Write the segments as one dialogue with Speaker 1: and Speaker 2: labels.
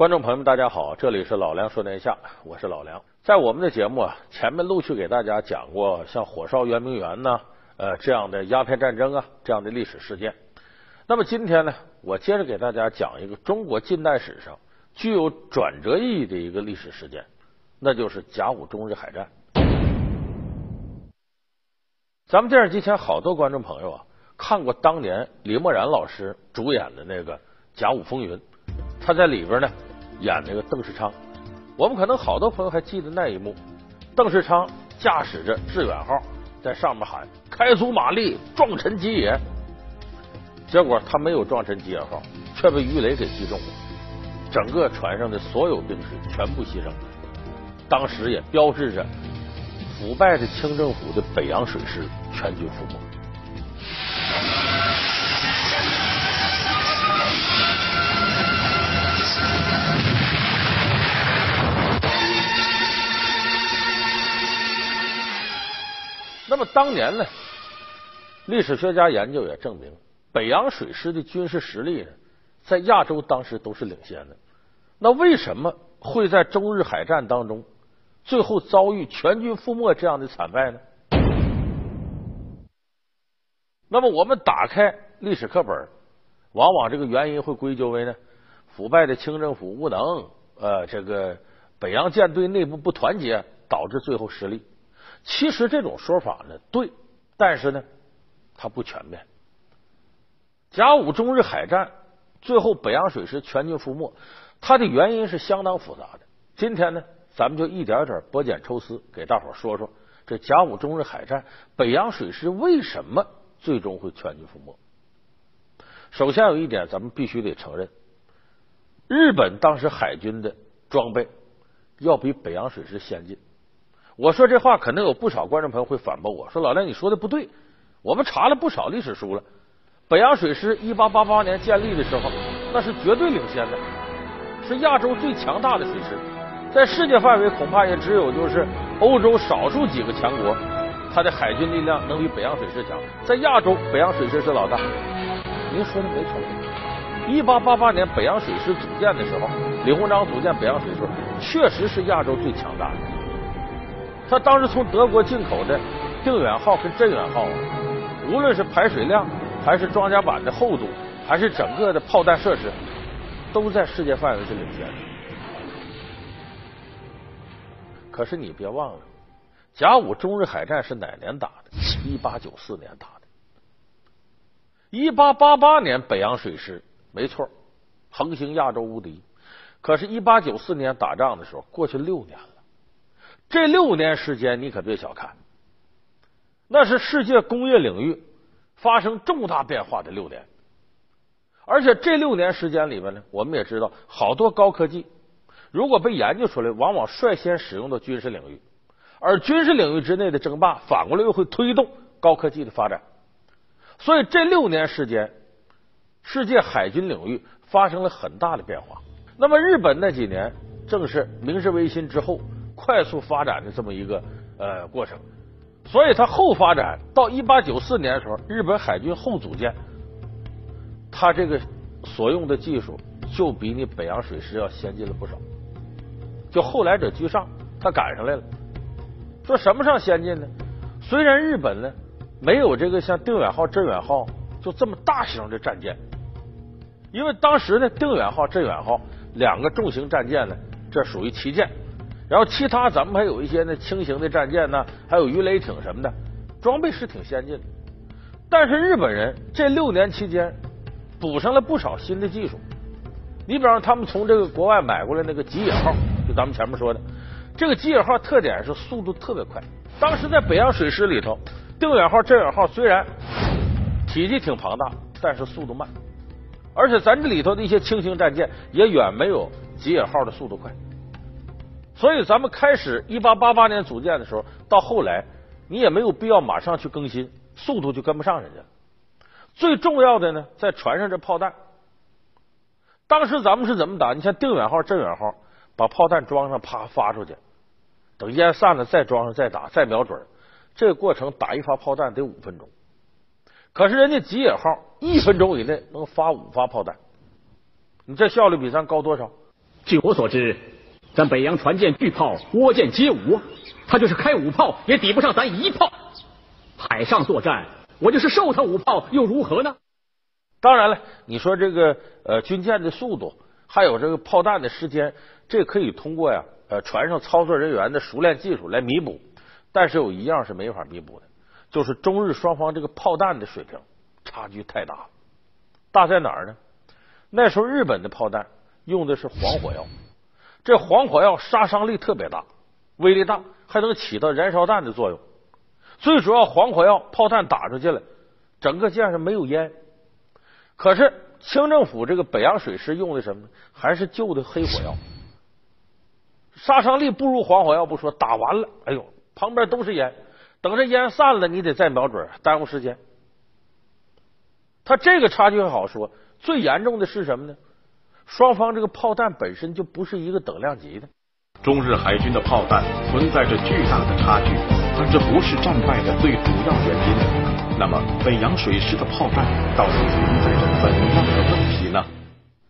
Speaker 1: 观众朋友们，大家好，这里是老梁说天下，我是老梁。在我们的节目啊，前面陆续给大家讲过像火烧圆明园呐，呃这样的鸦片战争啊这样的历史事件。那么今天呢，我接着给大家讲一个中国近代史上具有转折意义的一个历史事件，那就是甲午中日海战。咱们电视机前好多观众朋友啊，看过当年李默然老师主演的那个《甲午风云》，他在里边呢演那个邓世昌。我们可能好多朋友还记得那一幕，邓世昌驾驶着致远号在上面喊“开足马力，撞沉吉野”，结果他没有撞沉吉野号，却被鱼雷给击中了，整个船上的所有兵士全部牺牲，当时也标志着腐败的清政府的北洋水师全军覆没。那么当年呢，历史学家研究也证明，北洋水师的军事实力呢，在亚洲当时都是领先的。那为什么会在中日海战当中，最后遭遇全军覆没这样的惨败呢？那么我们打开历史课本，往往这个原因会归咎为呢，腐败的清政府无能，呃，这个北洋舰队内部不团结，导致最后失利。其实这种说法呢对，但是呢它不全面。甲午中日海战最后北洋水师全军覆没，它的原因是相当复杂的。今天呢，咱们就一点点剥茧抽丝，给大伙说说这甲午中日海战北洋水师为什么最终会全军覆没。首先有一点，咱们必须得承认，日本当时海军的装备要比北洋水师先进。我说这话，可能有不少观众朋友会反驳我说：“老梁，你说的不对。我们查了不少历史书了，北洋水师一八八八年建立的时候，那是绝对领先的，是亚洲最强大的水师，在世界范围恐怕也只有就是欧洲少数几个强国，它的海军力量能比北洋水师强。在亚洲，北洋水师是老大。您说的没错。一八八八年北洋水师组建的时候，李鸿章组建北洋水师，确实是亚洲最强大的。”他当时从德国进口的定远号跟镇远号啊，无论是排水量，还是装甲板的厚度，还是整个的炮弹设施，都在世界范围是领先的。可是你别忘了，甲午中日海战是哪年打的？一八九四年打的。一八八八年北洋水师没错，横行亚洲无敌。可是，一八九四年打仗的时候，过去六年了。这六年时间，你可别小看，那是世界工业领域发生重大变化的六年。而且这六年时间里面呢，我们也知道，好多高科技如果被研究出来，往往率先使用到军事领域，而军事领域之内的争霸，反过来又会推动高科技的发展。所以这六年时间，世界海军领域发生了很大的变化。那么日本那几年，正是明治维新之后。快速发展的这么一个呃过程，所以它后发展到一八九四年的时候，日本海军后组建，它这个所用的技术就比你北洋水师要先进了不少，就后来者居上，他赶上来了。说什么上先进呢？虽然日本呢没有这个像定远号、镇远号就这么大型的战舰，因为当时呢定远号、镇远号两个重型战舰呢，这属于旗舰。然后其他咱们还有一些那轻型的战舰呢，还有鱼雷艇什么的，装备是挺先进的。但是日本人这六年期间补上了不少新的技术。你比方他们从这个国外买过来那个吉野号，就咱们前面说的这个吉野号，特点是速度特别快。当时在北洋水师里头，定远号、镇远号虽然体积挺庞大，但是速度慢。而且咱这里头的一些轻型战舰也远没有吉野号的速度快。所以，咱们开始一八八八年组建的时候，到后来你也没有必要马上去更新，速度就跟不上人家。最重要的呢，在船上这炮弹，当时咱们是怎么打？你像定远号、镇远号，把炮弹装上，啪发出去，等烟散了再装上，再打，再瞄准。这个过程打一发炮弹得五分钟，可是人家吉野号一分钟以内能发五发炮弹，你这效率比咱高多少？
Speaker 2: 据我所知，咱北洋船舰巨炮倭舰皆无，他就是开五炮也抵不上咱一炮。海上作战，我就是受他五炮又如何呢？
Speaker 1: 当然了，你说这个呃军舰的速度，还有这个炮弹的时间，这可以通过呀呃船上操作人员的熟练技术来弥补。但是有一样是没法弥补的，就是中日双方这个炮弹的水平差距太大了。大在哪儿呢？那时候日本的炮弹用的是黄火药，这黄火药杀伤力特别大，威力大，还能起到燃烧弹的作用。最主要，黄火药炮弹打出去了，整个舰上没有烟。可是清政府这个北洋水师用的什么？还是旧的黑火药，杀伤力不如黄火药不说，打完了，哎呦，旁边都是烟，等这烟散了，你得再瞄准，耽误时间。他这个差距还好说，最严重的是什么呢？双方这个炮弹本身就不是一个等量级的。
Speaker 3: 中日海军的炮弹存在着巨大的差距，但这不是战败的最主要原因。那么，北洋水师的炮弹到底存在着怎样的问题呢？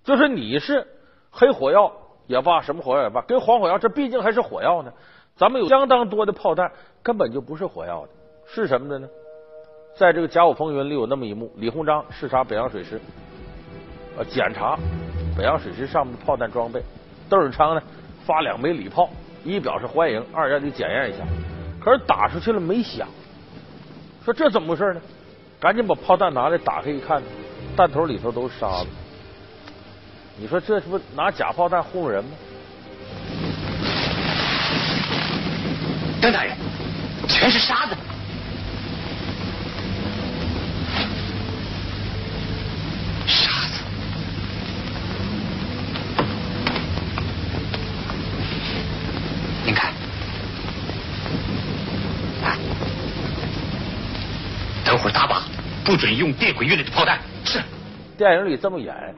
Speaker 1: 就是你是黑火药也罢，什么火药也罢，跟黄火药这毕竟还是火药呢。咱们有相当多的炮弹根本就不是火药的，是什么的呢？在这个《甲午风云》里有那么一幕，李鸿章视察北洋水师，呃，检查北洋水师上面的炮弹装备，邓世昌呢？发两枚礼炮，一表示欢迎，二让你检验一下。可是打出去了没响，说这怎么回事呢？赶紧把炮弹拿来打开一看，弹头里头都是沙子。你说这是不拿假炮弹糊弄人吗？
Speaker 4: 邓大人，全是沙子。不准用电毁运来的炮弹。是，
Speaker 1: 电影里这么演，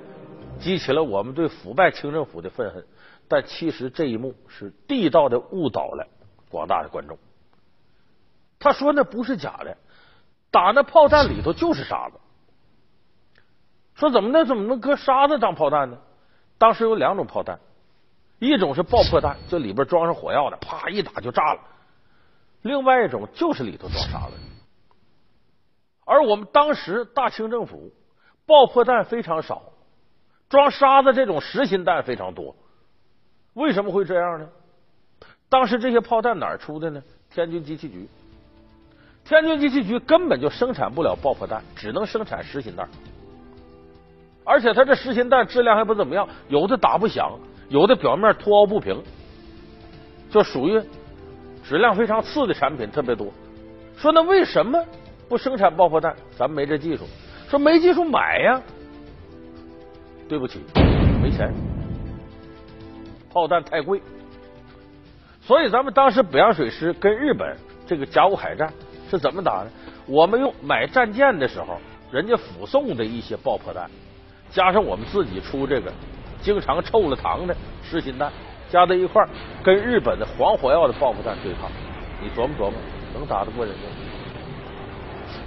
Speaker 1: 激起了我们对腐败清政府的愤恨。但其实这一幕是地道的误导了广大的观众。他说那不是假的，打那炮弹里头就是沙子。说怎么那怎么能搁沙子当炮弹呢？当时有两种炮弹，一种是爆破弹，就里边装上火药的，啪一打就炸了；另外一种就是里头装沙子。而我们当时大清政府爆破弹非常少，装沙子这种实心弹非常多。为什么会这样呢？当时这些炮弹哪出的呢？天军机器局，天军机器局根本就生产不了爆破弹，只能生产实心弹。而且它这实心弹质量还不怎么样，有的打不响，有的表面凸凹不平，就属于质量非常次的产品特别多。说那为什么？不生产爆破弹，咱们没这技术。说没技术买呀？对不起，没钱，炮弹太贵。所以咱们当时北洋水师跟日本这个甲午海战是怎么打的？我们用买战舰的时候，人家附送的一些爆破弹，加上我们自己出这个经常臭了膛的实心弹，加在一块儿，跟日本的黄火药的爆破弹对抗，你琢磨琢磨，能打得过人家？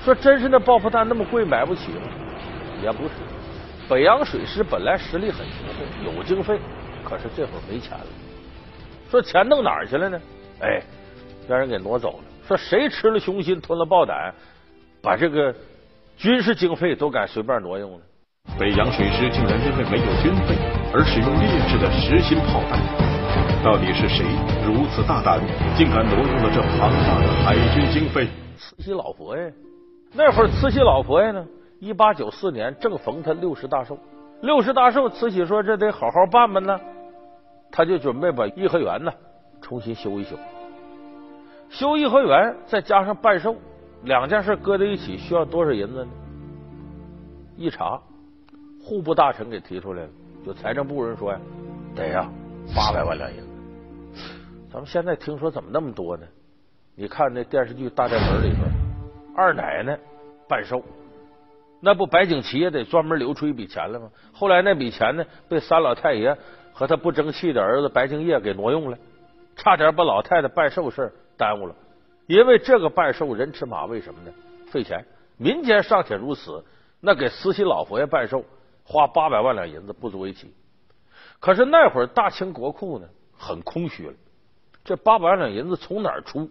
Speaker 1: 说真是那爆破弹那么贵买不起吗？也不是，北洋水师本来实力很雄厚，有经费，可是这会儿没钱了。说钱弄哪儿去了呢？哎，让人给挪走了。说谁吃了雄心，吞了豹胆，把这个军事经费都敢随便挪用了？
Speaker 3: 北洋水师竟然因为没有军费而使用劣质的实心炮弹，到底是谁如此大胆，竟敢挪用了这庞大的海军经费？
Speaker 1: 慈禧老佛爷。那会儿慈禧老佛爷呢，一八九四年正逢他六十大寿，六十大寿，慈禧说这得好好办办呢，他就准备把颐和园呢重新修一修，修颐和园再加上办寿，两件事搁在一起需要多少银子呢？一查，户部大臣给提出来了，就财政部人说呀，得呀八百万两银子。咱们现在听说怎么那么多呢？你看那电视剧《大宅门》里边。二奶奶办寿，那不白景琦也得专门留出一笔钱来吗？后来那笔钱呢，被三老太爷和他不争气的儿子白敬业给挪用了，差点把老太太办寿事耽误了。因为这个办寿人吃马，为什么呢？费钱，民间尚且如此，那给慈禧老佛爷办寿花八百万两银子不足为奇。可是那会儿大清国库呢很空虚了，这八百万两银子从哪儿出？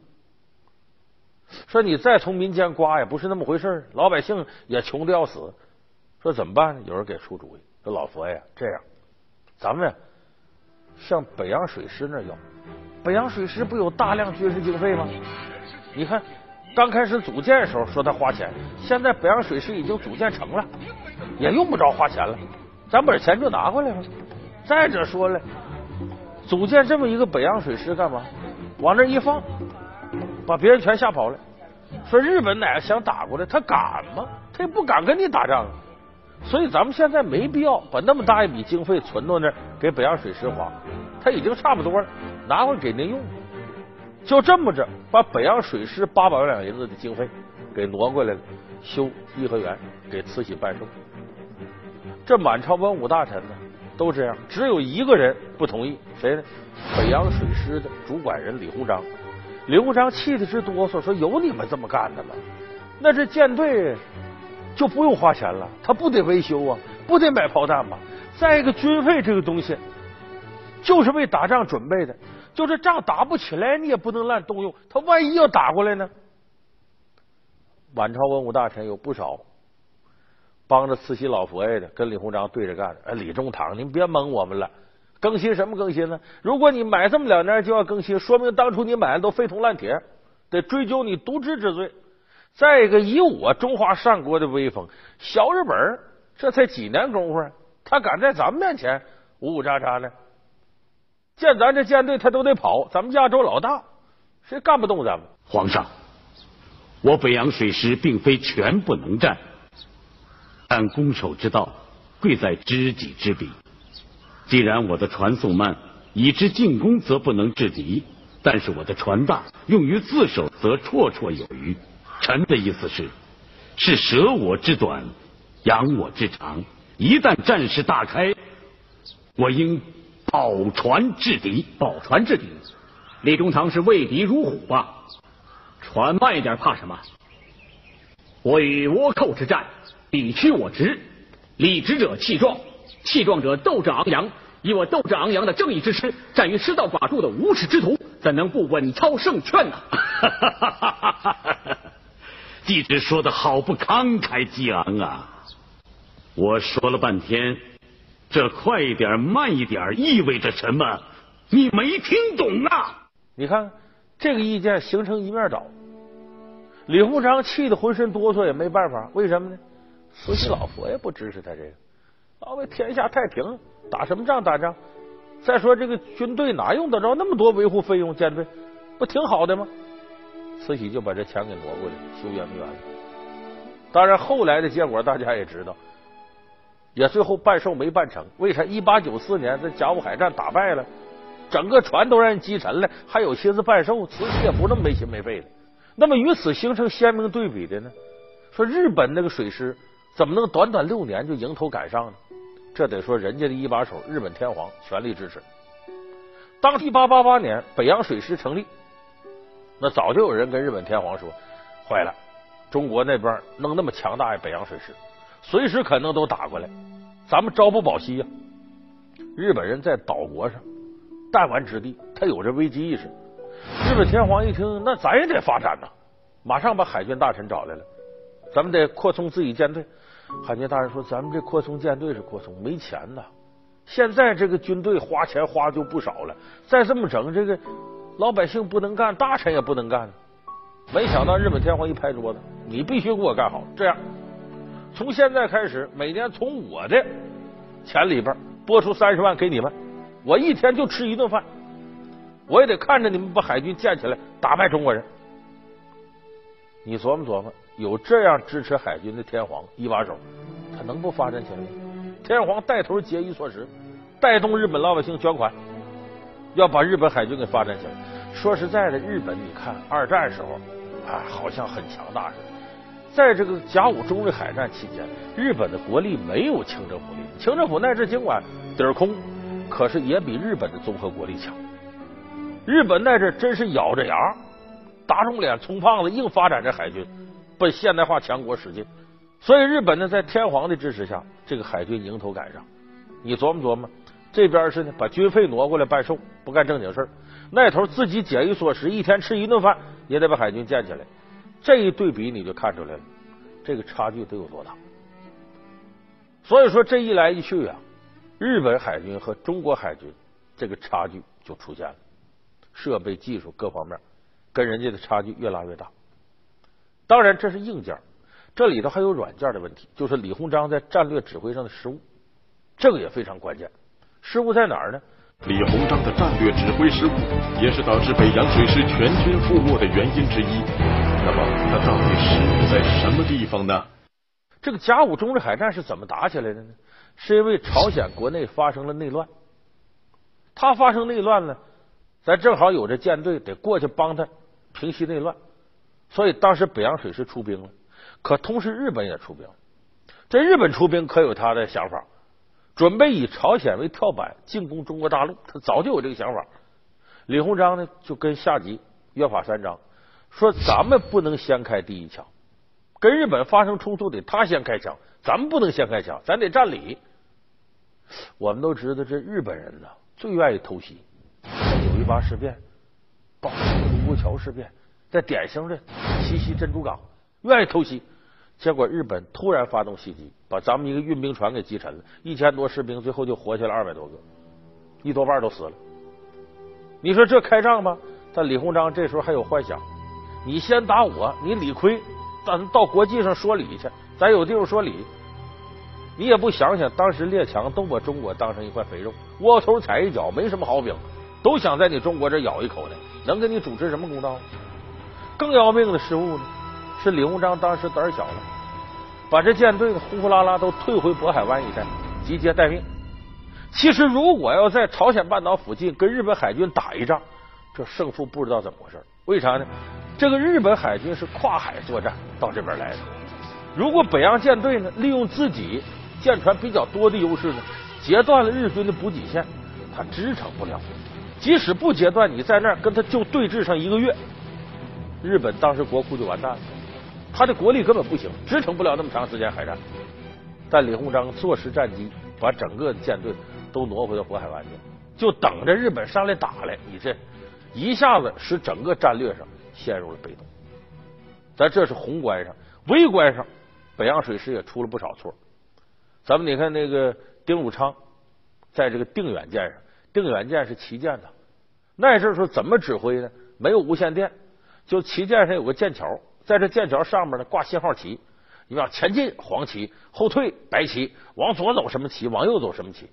Speaker 1: 说你再从民间刮也不是那么回事老百姓也穷的要死。说怎么办呢？有人给出主意，说老佛爷这样，咱们向北洋水师那要。北洋水师不有大量军事经费吗？你看刚开始组建的时候说他花钱，现在北洋水师已经组建成了，也用不着花钱了，咱把钱就拿回来了。再者说了，组建这么一个北洋水师干嘛？往那一放，把别人全吓跑了。说日本哪个想打过来，他敢吗？他也不敢跟你打仗啊。所以咱们现在没必要把那么大一笔经费存到那儿给北洋水师花，他已经差不多了，拿回给您用。就这么着，把北洋水师八百万两银子的经费给挪过来了，修颐和园，给慈禧办寿。这满朝文武大臣呢都这样，只有一个人不同意，谁呢？北洋水师的主管人李鸿章。李鸿章气的直哆嗦，说：“有你们这么干的吗？那这舰队。”就不用花钱了，他不得维修啊，不得买炮弹吗？再一个，军费这个东西就是为打仗准备的，就这仗打不起来，你也不能乱动用。他万一要打过来呢？满朝文武大臣有不少帮着慈禧老佛爷的，跟李鸿章对着干的。哎，李中堂，您别蒙我们了，更新什么更新呢？如果你买这么两年就要更新，说明当初你买的都废铜烂铁，得追究你渎职之罪。再一个，以我中华上国的威风，小日本这才几年功夫，他敢在咱们面前呜呜喳喳呢？见咱这舰队，他都得跑。咱们亚洲老大，谁干不动咱们？
Speaker 2: 皇上，我北洋水师并非全不能战，但攻守之道贵在知己知彼。既然我的船速慢，以之进攻则不能制敌；但是我的船大，用于自守则绰绰有余。臣的意思是，是舍我之短，扬我之长。一旦战事大开，我应保船制敌。
Speaker 5: 保船制敌，李中堂是畏敌如虎吧？船慢一点怕什么？我与倭寇之战，彼屈我直，理直者气壮，气壮者斗志昂扬。以我斗志昂扬的正义之师，战于失道寡助的无耻之徒，怎能不稳操胜券呢？
Speaker 2: 弟子说的好不慷慨激昂啊！我说了半天，这快一点、慢一点意味着什么？你没听懂啊？
Speaker 1: 你看这个意见形成一面倒，李鸿章气得浑身哆嗦，也没办法。为什么呢？慈禧老佛爷不支持他这个，老为天下太平，打什么仗？打仗。再说这个军队哪用得着那么多维护费用？舰队不挺好的吗？慈禧就把这钱给挪过来修圆明园了。当然，后来的结果大家也知道，也最后办寿没办成。为啥？一八九四年这甲午海战打败了，整个船都让人击沉了，还有心思办寿？慈禧也不那么没心没肺的。那么与此形成鲜明对比的呢？说日本那个水师怎么能短短六年就迎头赶上呢？这得说人家的一把手日本天皇全力支持。当一八八八年北洋水师成立。那早就有人跟日本天皇说：“坏了，中国那边弄那么强大的北洋水师，随时可能都打过来，咱们朝不保夕呀！”日本人在岛国上弹丸之地，他有这危机意识。日本天皇一听，那咱也得发展呐，马上把海军大臣找来了，咱们得扩充自己舰队。海军大人说：“咱们这扩充舰队是扩充，没钱呐！现在这个军队花钱花就不少了，再这么整这个。”老百姓不能干，大臣也不能干。没想到日本天皇一拍桌子：“你必须给我干好！这样，从现在开始，每年从我的钱里边拨出三十万给你们，我一天就吃一顿饭，我也得看着你们把海军建起来，打败中国人。”你琢磨琢磨，有这样支持海军的天皇一把手，他能不发展起来？天皇带头节衣缩食，带动日本老百姓捐款。要把日本海军给发展起来。说实在的，日本你看二战时候啊，好像很强大似的。在这个甲午中日海战期间，日本的国力没有清政府力。清政府那阵尽管底儿空，可是也比日本的综合国力强。日本那阵真是咬着牙，打肿脸充胖子，硬发展这海军，奔现代化强国使劲。所以日本呢，在天皇的支持下，这个海军迎头赶上。你琢磨琢磨。这边是呢把军费挪过来办寿，不干正经事那头自己节衣缩食，一天吃一顿饭也得把海军建起来。这一对比你就看出来了，这个差距得有多大。所以说这一来一去啊，日本海军和中国海军这个差距就出现了，设备、技术各方面跟人家的差距越拉越大。当然这是硬件，这里头还有软件的问题，就是李鸿章在战略指挥上的失误，这个也非常关键。失误在哪儿呢？
Speaker 3: 李鸿章的战略指挥失误，也是导致北洋水师全军覆没的原因之一。那么，他到底失误在什么地方呢？
Speaker 1: 这个甲午中日海战是怎么打起来的呢？是因为朝鲜国内发生了内乱，他发生内乱呢，咱正好有这舰队得过去帮他平息内乱，所以当时北洋水师出兵了。可同时日本也出兵，这日本出兵可有他的想法。准备以朝鲜为跳板进攻中国大陆，他早就有这个想法。李鸿章呢就跟下级约法三章，说咱们不能先开第一枪，跟日本发生冲突得他先开枪，咱们不能先开枪，咱得占理。我们都知道这日本人呢最愿意偷袭，九一八事变、包括卢沟桥事变，在典型的袭击珍珠港愿意偷袭。结果日本突然发动袭击，把咱们一个运兵船给击沉了，一千多士兵最后就活下来二百多个，一多半都死了。你说这开仗吗？但李鸿章这时候还有幻想，你先打我，你理亏，咱到国际上说理去，咱有地方说理。你也不想想，当时列强都把中国当成一块肥肉，窝头踩一脚，没什么好饼，都想在你中国这咬一口的，能给你主持什么公道？更要命的失误呢？是李鸿章当时胆小了，把这舰队呼呼啦啦都退回渤海湾一带，集结待命。其实如果要在朝鲜半岛附近跟日本海军打一仗，这胜负不知道怎么回事。为啥呢？这个日本海军是跨海作战到这边来的。如果北洋舰队呢，利用自己舰船比较多的优势呢，截断了日军的补给线，他支撑不了。即使不截断，你在那儿跟他就对峙上一个月，日本当时国库就完蛋了。他的国力根本不行，支撑不了那么长时间海战。但李鸿章坐实战机，把整个舰队都挪回到渤海湾去，就等着日本上来打来。你这一下子使整个战略上陷入了被动。咱这是宏观上，微观上，北洋水师也出了不少错。咱们你看那个丁汝昌在这个定远舰上，定远舰是旗舰的，那时候怎么指挥呢？没有无线电，就旗舰上有个舰桥。在这剑桥上面呢挂信号旗，你往前进黄旗，后退白旗，往左走什么旗，往右走什么旗。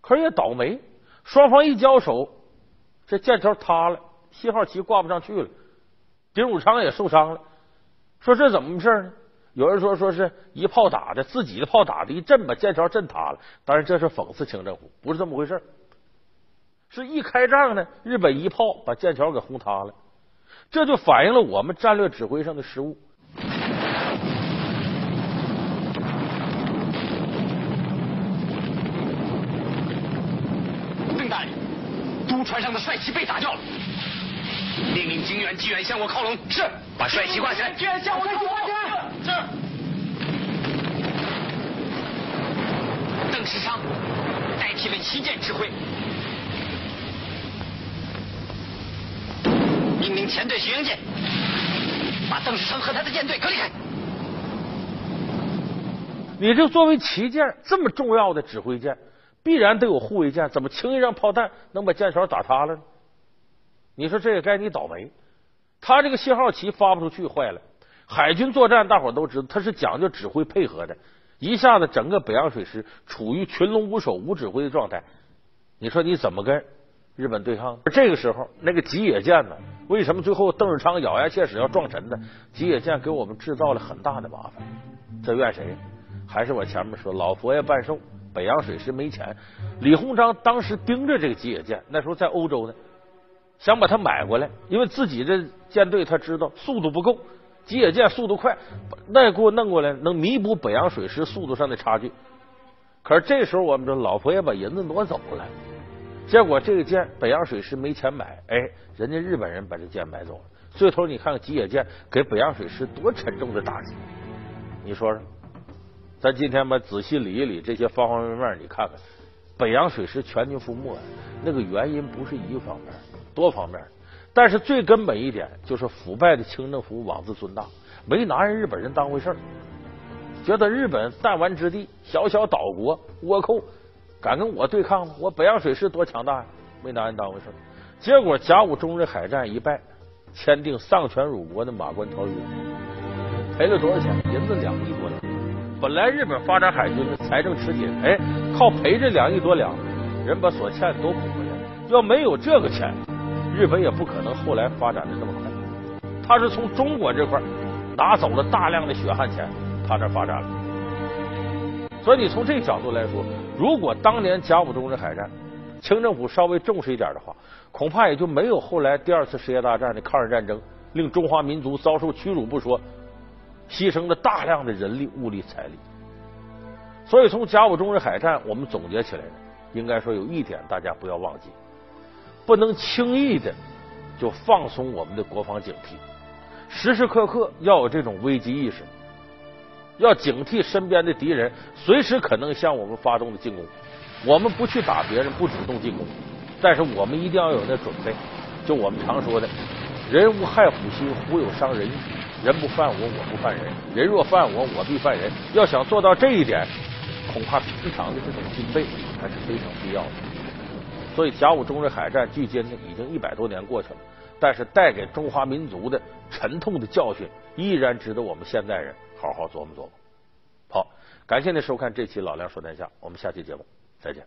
Speaker 1: 可是也倒霉，双方一交手，这剑桥塌了，信号旗挂不上去了。丁汝昌也受伤了，说这怎么回事呢？有人说说是一炮打的，自己的炮打的一震把剑桥震塌了。当然这是讽刺清政府，不是这么回事。是一开仗呢，日本一炮把剑桥给轰塌了。这就反映了我们战略指挥上的失误。
Speaker 4: 邓大人，督船上的帅旗被打掉了，命令警远、机远向我靠拢。是，把帅旗挂起来。机远向我靠拢。是。邓世昌代替了旗舰指挥。命令前队巡洋舰把邓世昌和他的舰队隔离开。
Speaker 1: 你这作为旗舰这么重要的指挥舰，必然得有护卫舰，怎么轻易让炮弹能把舰桥打塌了呢？你说这也该你倒霉。他这个信号旗发不出去，坏了。海军作战，大伙都知道，他是讲究指挥配合的。一下子整个北洋水师处于群龙无首、无指挥的状态，你说你怎么跟？日本对抗，而这个时候那个吉野舰呢？为什么最后邓世昌咬牙切齿要撞沉呢？吉野舰给我们制造了很大的麻烦，这怨谁？还是我前面说老佛爷办寿，北洋水师没钱。李鸿章当时盯着这个吉野舰，那时候在欧洲呢，想把它买过来，因为自己的舰队他知道速度不够，吉野舰速度快，那给我弄过来能弥补北洋水师速度上的差距。可是这时候我们说老佛爷把银子挪走了。结果这个舰北洋水师没钱买，哎，人家日本人把这舰买走了。最头你看看吉野舰给北洋水师多沉重的打击，你说说，咱今天吧仔细理一理这些方方面面，你看看，北洋水师全军覆没，那个原因不是一个方面，多方面。但是最根本一点就是腐败的清政府妄自尊大，没拿人日本人当回事儿，觉得日本弹丸之地，小小岛国倭寇敢跟我对抗吗？我北洋水师多强大呀，没拿人当回事。结果甲午中日海战一败，签订丧权辱国的马关条约，赔了多少钱？银子两亿多两。本来日本发展海军的财政吃紧，哎，靠赔这两亿多两，人把所欠都补回来。要没有这个钱。日本也不可能后来发展的这么快，他是从中国这块拿走了大量的血汗钱，他这发展了。所以你从这个角度来说，如果当年甲午中日海战，清政府稍微重视一点的话，恐怕也就没有后来第二次世界大战的抗日战争，令中华民族遭受屈辱不说，牺牲了大量的人力、物力、财力。所以从甲午中日海战，我们总结起来呢，应该说有一点大家不要忘记。不能轻易的就放松我们的国防警惕，时时刻刻要有这种危机意识，要警惕身边的敌人随时可能向我们发动的进攻。我们不去打别人，不主动进攻，但是我们一定要有那准备。就我们常说的“人无害虎心，虎有伤人意”，人不犯我，我不犯人；人若犯我，我必犯人。要想做到这一点，恐怕平常的这种军备还是非常必要的。所以，甲午中日海战距今呢已经一百多年过去了，但是带给中华民族的沉痛的教训，依然值得我们现代人好好琢磨琢磨。好，感谢您收看这期《老梁说天下》，我们下期节目再见。